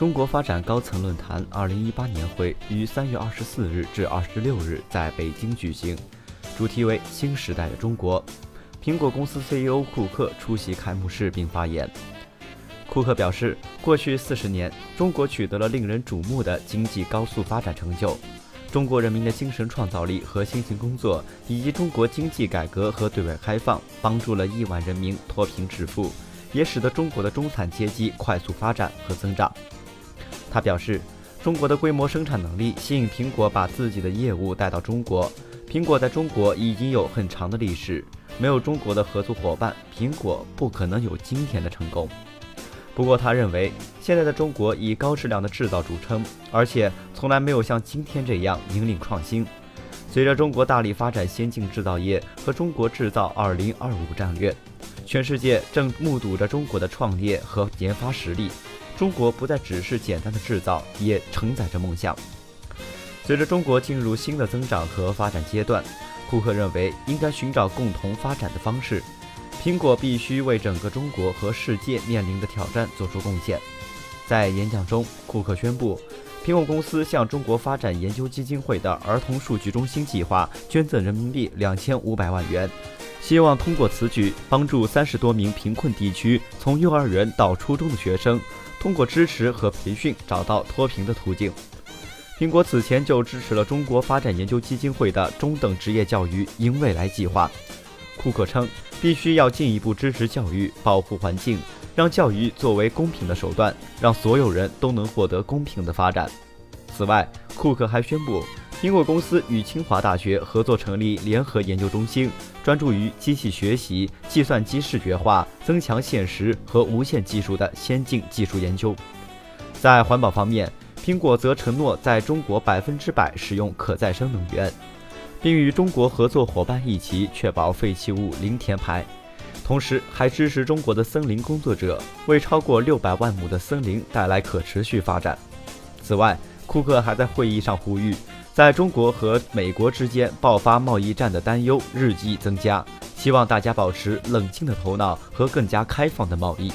中国发展高层论坛二零一八年会于三月二十四日至二十六日在北京举行，主题为“新时代的中国”。苹果公司 CEO 库克出席开幕式并发言。库克表示，过去四十年，中国取得了令人瞩目的经济高速发展成就。中国人民的精神创造力和辛勤工作，以及中国经济改革和对外开放，帮助了亿万人民脱贫致富，也使得中国的中产阶级快速发展和增长。他表示，中国的规模生产能力吸引苹果把自己的业务带到中国。苹果在中国已经有很长的历史，没有中国的合作伙伴，苹果不可能有今天的成功。不过，他认为现在的中国以高质量的制造著称，而且从来没有像今天这样引领创新。随着中国大力发展先进制造业和“中国制造 2025” 战略，全世界正目睹着中国的创业和研发实力。中国不再只是简单的制造，也承载着梦想。随着中国进入新的增长和发展阶段，库克认为应该寻找共同发展的方式。苹果必须为整个中国和世界面临的挑战做出贡献。在演讲中，库克宣布，苹果公司向中国发展研究基金会的儿童数据中心计划捐赠人民币两千五百万元。希望通过此举帮助三十多名贫困地区从幼儿园到初中的学生，通过支持和培训找到脱贫的途径。苹果此前就支持了中国发展研究基金会的中等职业教育因未来计划。库克称，必须要进一步支持教育，保护环境，让教育作为公平的手段，让所有人都能获得公平的发展。此外，库克还宣布。苹果公司与清华大学合作成立联合研究中心，专注于机器学习、计算机视觉化、增强现实和无线技术的先进技术研究。在环保方面，苹果则承诺在中国百分之百使用可再生能源，并与中国合作伙伴一起确保废弃物零填排。同时，还支持中国的森林工作者，为超过六百万亩的森林带来可持续发展。此外，库克还在会议上呼吁。在中国和美国之间爆发贸易战的担忧日益增加，希望大家保持冷静的头脑和更加开放的贸易。